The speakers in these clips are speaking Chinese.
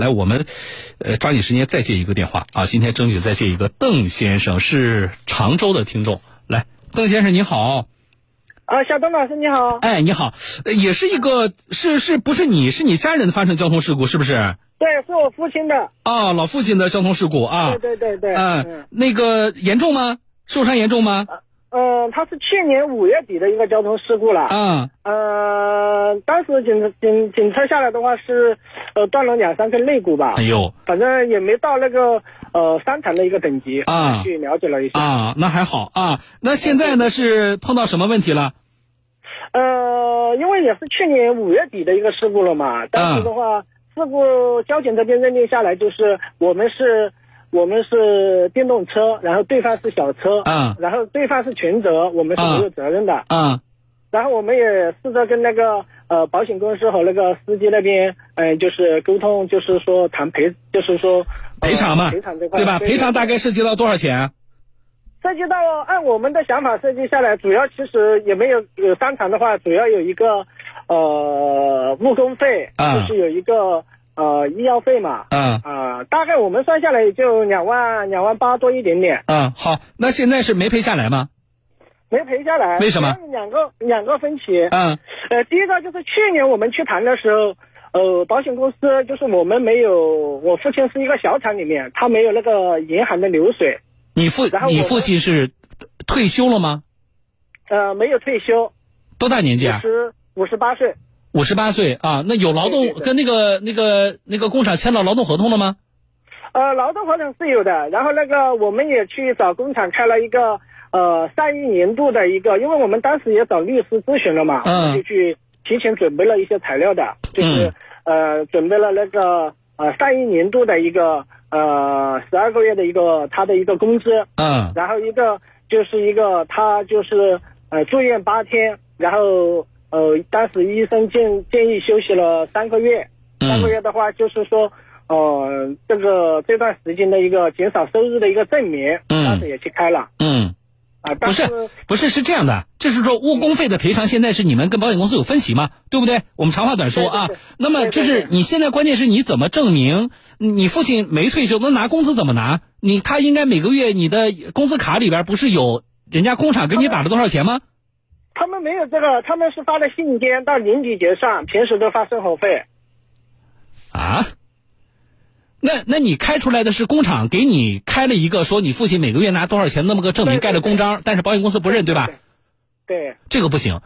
来，我们呃抓紧时间再接一个电话啊！今天争取再接一个邓先生，是常州的听众。来，邓先生你好。啊，小邓老师你好。哎，你好，呃也是一个是是不是你是你家人发生交通事故是不是？对，是我父亲的。啊，老父亲的交通事故啊。对对对对。嗯，那个严重吗？受伤严重吗？嗯，他是去年五月底的一个交通事故了。嗯。呃，当时警警警车下来的话是，呃，断了两三根肋骨吧。哎呦。反正也没到那个呃伤残的一个等级。啊。去了解了一下。啊，那还好啊。那现在呢是碰到什么问题了？呃，因为也是去年五月底的一个事故了嘛。当时的话，事故交警这边认定下来就是我们是。我们是电动车，然后对方是小车，嗯，然后对方是全责，我们是没有责任的，嗯，然后我们也试着跟那个呃保险公司和那个司机那边，嗯，就是沟通，就是说谈赔，就是说赔偿嘛，赔偿这块，对吧？赔偿大概涉及到多少钱？涉及到按我们的想法设计下来，主要其实也没有有商场的话，主要有一个呃误工费，就是有一个。呃，医药费嘛，嗯啊，大概我们算下来也就两万两万八多一点点。嗯，好，那现在是没赔下来吗？没赔下来，为什么？两个两个分歧。嗯，呃，第一个就是去年我们去谈的时候，呃，保险公司就是我们没有，我父亲是一个小厂里面，他没有那个银行的流水。你父你父亲是退休了吗？呃，没有退休。多大年纪啊？五十五十八岁。五十八岁啊，那有劳动跟那个那个那个工厂签了劳动合同了吗？呃，劳动合同是有的，然后那个我们也去找工厂开了一个呃上一年度的一个，因为我们当时也找律师咨询了嘛，嗯，就去提前准备了一些材料的，就是呃准备了那个呃上一年度的一个呃十二个月的一个他的一个工资，嗯，然后一个就是一个他就是呃住院八天，然后。呃，当时医生建建议休息了三个月，三个月的话就是说，呃，这个这段时间的一个减少收入的一个证明，当时也去开了。嗯，啊，不是不是是这样的，就是说误工费的赔偿现在是你们跟保险公司有分歧吗？对不对？我们长话短说啊。那么就是你现在关键是你怎么证明你父亲没退休？那拿工资怎么拿？你他应该每个月你的工资卡里边不是有人家工厂给你打了多少钱吗？他们没有这个，他们是发的信件到年底结算，平时都发生活费。啊？那那你开出来的是工厂给你开了一个说你父亲每个月拿多少钱那么个证明盖了公章，但是保险公司不认对吧？对。这个不行，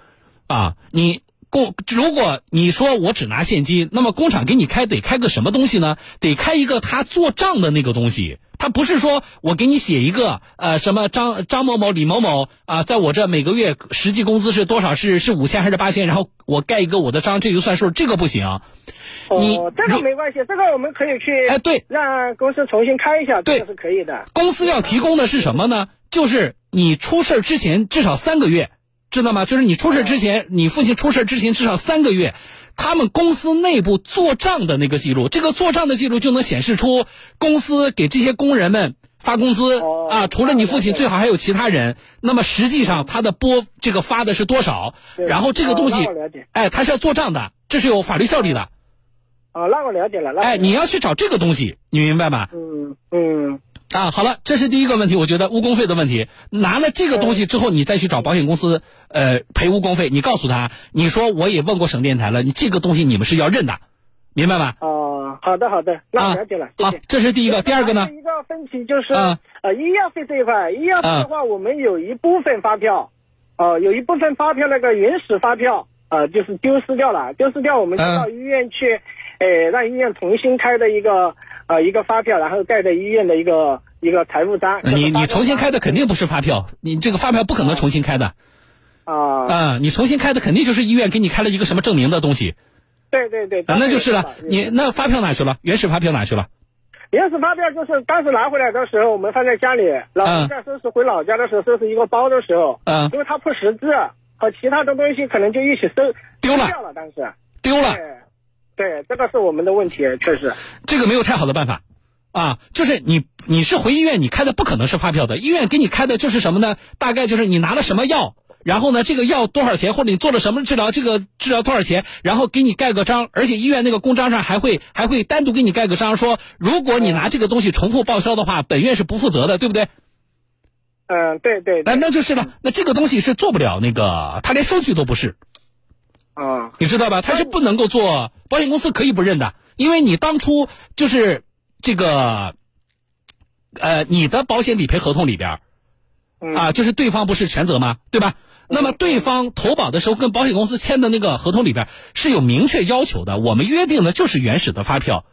啊，你工如果你说我只拿现金，那么工厂给你开得开个什么东西呢？得开一个他做账的那个东西。他不是说我给你写一个呃什么张张某某李某某啊，在我这每个月实际工资是多少？是是五千还是八千？然后我盖一个我的章，这就算数，这个不行。哦，这个没关系，这个我们可以去哎对，让公司重新开一下，这个是可以的。公司要提供的是什么呢？就是你出事之前至少三个月，知道吗？就是你出事之前，你父亲出事之前至少三个月。他们公司内部做账的那个记录，这个做账的记录就能显示出公司给这些工人们发工资啊。除了你父亲，最好还有其他人。那么实际上他的拨这个发的是多少？然后这个东西，哎，他是要做账的，这是有法律效力的。哦，那我了解了。哎，你要去找这个东西，你明白吗？嗯嗯。啊，好了，这是第一个问题，我觉得误工费的问题。拿了这个东西之后，你再去找保险公司，呃，赔误工费。你告诉他，你说我也问过省电台了，你这个东西你们是要认的，明白吗？哦，好的好的，那我了解了。好，这是第一个，第二个呢？一个分歧就是呃，医药费这一块，医药费的话，我们有一部分发票，呃，有一部分发票那个原始发票，呃，就是丢失掉了，丢失掉，我们就到医院去，呃，让医院重新开的一个。呃，一个发票，然后盖在医院的一个一个财务单。你你重新开的肯定不是发票，你这个发票不可能重新开的。啊。啊，你重新开的肯定就是医院给你开了一个什么证明的东西。对对对。啊，那就是了。你那发票哪去了？原始发票哪去了？原始发票就是当时拿回来的时候，我们放在家里。老人在收拾回老家的时候，收拾一个包的时候，嗯，因为他不识字，和其他的东西可能就一起收丢了。掉了，当时丢了。对，这个是我们的问题，确实。这个没有太好的办法，啊，就是你你是回医院，你开的不可能是发票的，医院给你开的就是什么呢？大概就是你拿了什么药，然后呢，这个药多少钱，或者你做了什么治疗，这个治疗多少钱，然后给你盖个章，而且医院那个公章上还会还会单独给你盖个章，说如果你拿这个东西重复报销的话，本院是不负责的，对不对？嗯，对对。那那就是了，那这个东西是做不了那个，他连收据都不是。啊，你知道吧？他是不能够做，保险公司可以不认的，因为你当初就是这个，呃，你的保险理赔合同里边。啊，就是对方不是全责吗？对吧？那么对方投保的时候跟保险公司签的那个合同里边是有明确要求的，我们约定的就是原始的发票。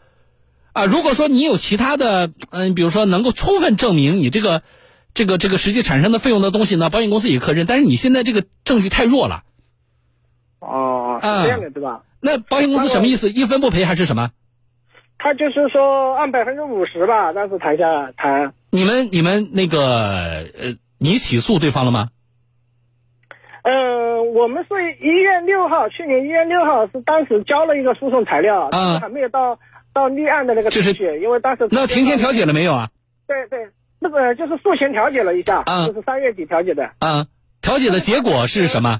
啊，如果说你有其他的，嗯，比如说能够充分证明你这个、这个、这个实际产生的费用的东西呢，保险公司也可认。但是你现在这个证据太弱了。哦，是这样的，对吧？那保险公司什么意思？一分不赔还是什么？他就是说按百分之五十吧，当时谈下谈。你们你们那个呃。你起诉对方了吗？呃，我们是一月六号，去年一月六号是当时交了一个诉讼材料，啊，还没有到到立案的那个程序，因为当时那庭前调解了没有啊？对对，那个就是诉前调解了一下，啊，就是三月底调解的，啊，调解的结果是什么？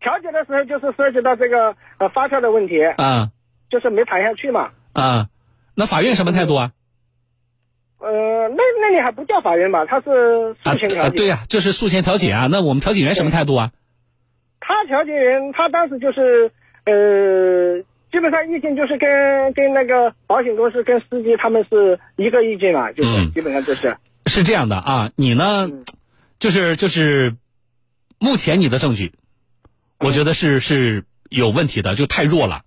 调解的时候就是涉及到这个呃发票的问题，啊，就是没谈下去嘛，啊，那法院什么态度啊？呃，那那你还不叫法院吧？他是诉前调解。对呀，就是诉前调解啊。那我们调解员什么态度啊？他调解员他当时就是呃，基本上意见就是跟跟那个保险公司跟司机他们是一个意见嘛，就是基本上就是。是这样的啊，你呢，就是就是目前你的证据，我觉得是是有问题的，就太弱了。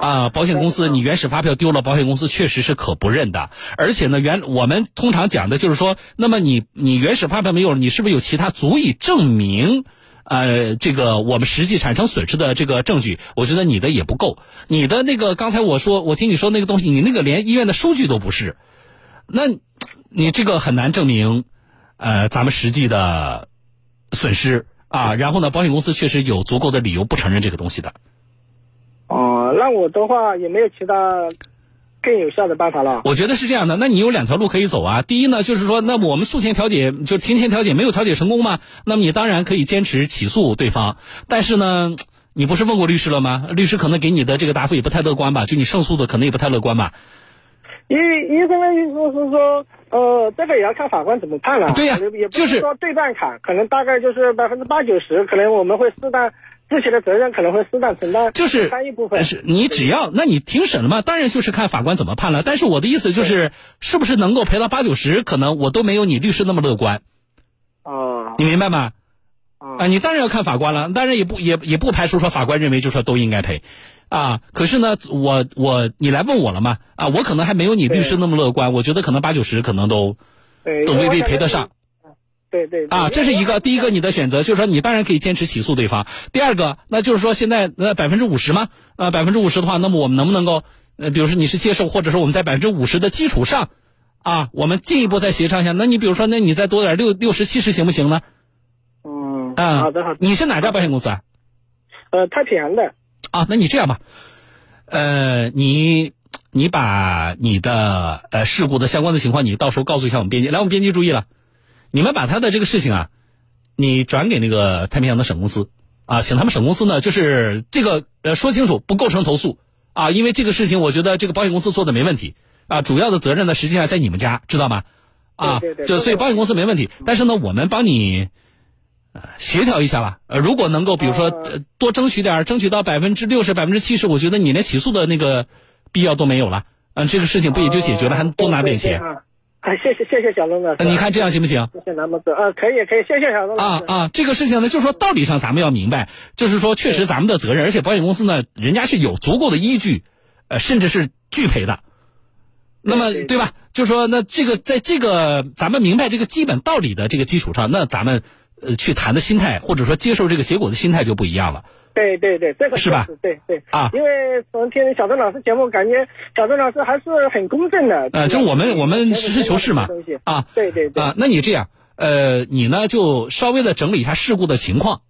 啊，保险公司，你原始发票丢了，保险公司确实是可不认的。而且呢，原我们通常讲的就是说，那么你你原始发票没有了，你是不是有其他足以证明，呃，这个我们实际产生损失的这个证据？我觉得你的也不够。你的那个刚才我说，我听你说那个东西，你那个连医院的收据都不是，那，你这个很难证明，呃，咱们实际的损失啊。然后呢，保险公司确实有足够的理由不承认这个东西的。哦，那我的话也没有其他更有效的办法了。我觉得是这样的，那你有两条路可以走啊。第一呢，就是说，那我们诉前调解，就庭前调解没有调解成功嘛，那么你当然可以坚持起诉对方。但是呢，你不是问过律师了吗？律师可能给你的这个答复也不太乐观吧？就你胜诉的可能也不太乐观吧？医医生的意思是说，呃，这个也要看法官怎么判了。对呀，就是说对半砍，可能大概就是百分之八九十，可能我们会适当。自己的责任可能会适当承担，就是一部分。是你只要，那你庭审了嘛？当然就是看法官怎么判了。但是我的意思就是，是不是能够赔到八九十，可能我都没有你律师那么乐观。哦，你明白吗？啊，你当然要看法官了。当然也不也也不排除说法官认为就说都应该赔，啊，可是呢，我我你来问我了嘛？啊，我可能还没有你律师那么乐观。我觉得可能八九十可能都都未必赔得上。对对啊，这是一个第一个你的选择，就是说你当然可以坚持起诉对方。第二个，那就是说现在那百分之五十吗？呃，百分之五十的话，那么我们能不能够，呃，比如说你是接受，或者说我们在百分之五十的基础上，啊，我们进一步再协商一下。那你比如说，那你再多点六六十七十行不行呢？嗯，啊，好的好的。你是哪家保险公司啊？呃，太平洋的。啊，那你这样吧，呃，你你把你的呃事故的相关的情况，你到时候告诉一下我们编辑。来，我们编辑注意了。你们把他的这个事情啊，你转给那个太平洋的省公司。啊，请他们省公司呢，就是这个呃说清楚，不构成投诉。啊，因为这个事情我觉得这个保险公司做的没问题。啊，主要的责任呢实际上在你们家，知道吗？啊，就所以保险公司没问题，但是呢，我们帮你协调一下吧，呃，如果能够比如说多争取点，争取到百分之六十、百分之七十，我觉得你连起诉的那个必要都没有了，嗯，这个事情不也就解决了，还多拿点钱。啊，谢谢谢谢小龙老师。你看这样行不行？谢谢南木哥，啊，可以可以，谢谢小龙老师。啊啊，这个事情呢，就是说道理上咱们要明白，就是说确实咱们的责任，而且保险公司呢，人家是有足够的依据，呃，甚至是拒赔的。那么对吧？就是说，那这个在这个咱们明白这个基本道理的这个基础上，那咱们呃去谈的心态，或者说接受这个结果的心态就不一样了。对对对，这个是吧？对对啊，因为从听小郑老师节目，感觉小郑老师还是很公正的。呃，就我们我们实事求是嘛。啊，对对对。啊，那你这样，呃，你呢就稍微的整理一下事故的情况，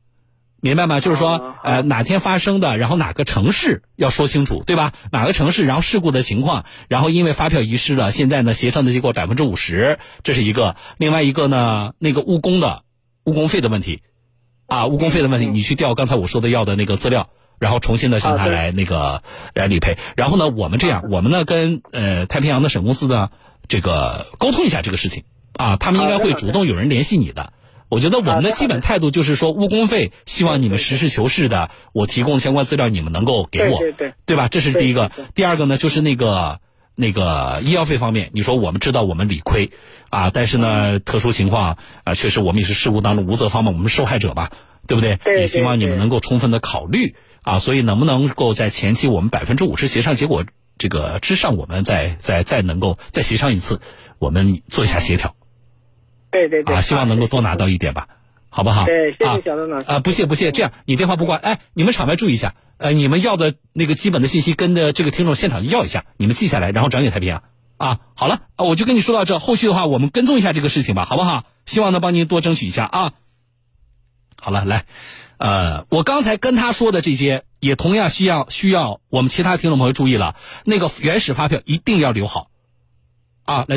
明白吗？就是说，呃，哪天发生的，然后哪个城市要说清楚，对吧？哪个城市，然后事故的情况，然后因为发票遗失了，现在呢协商的结果百分之五十，这是一个。另外一个呢，那个误工的误工费的问题。啊，误工费的问题，你去调刚才我说的要的那个资料，然后重新的向他来那个来理赔。然后呢，我们这样，我们呢跟呃太平洋的省公司呢这个沟通一下这个事情啊，他们应该会主动有人联系你的。我觉得我们的基本态度就是说，误工费希望你们实事求是的，我提供相关资料，你们能够给我，对吧？这是第一个。第二个呢，就是那个那个医药费方面，你说我们知道我们理亏啊，但是呢，特殊情况啊，确实我们也是事故当中无责方嘛，我们受害者吧，对不对？也希望你们能够充分的考虑啊，所以能不能够在前期我们百分之五十协商结果这个之上，我们再再再能够再协商一次，我们做一下协调。对对对，啊，希望能够多拿到一点吧，好不好？对，谢谢小邓老师。啊，不谢不谢。这样，你电话不挂，哎，你们场外注意一下，呃，你们要的那个基本的信息跟的这个听众现场要一下，你们记下来，然后转给太平洋。啊，好了，我就跟你说到这，后续的话我们跟踪一下这个事情吧，好不好？希望能帮您多争取一下啊。好了，来，呃，我刚才跟他说的这些，也同样需要需要我们其他听众朋友注意了，那个原始发票一定要留好，啊，来。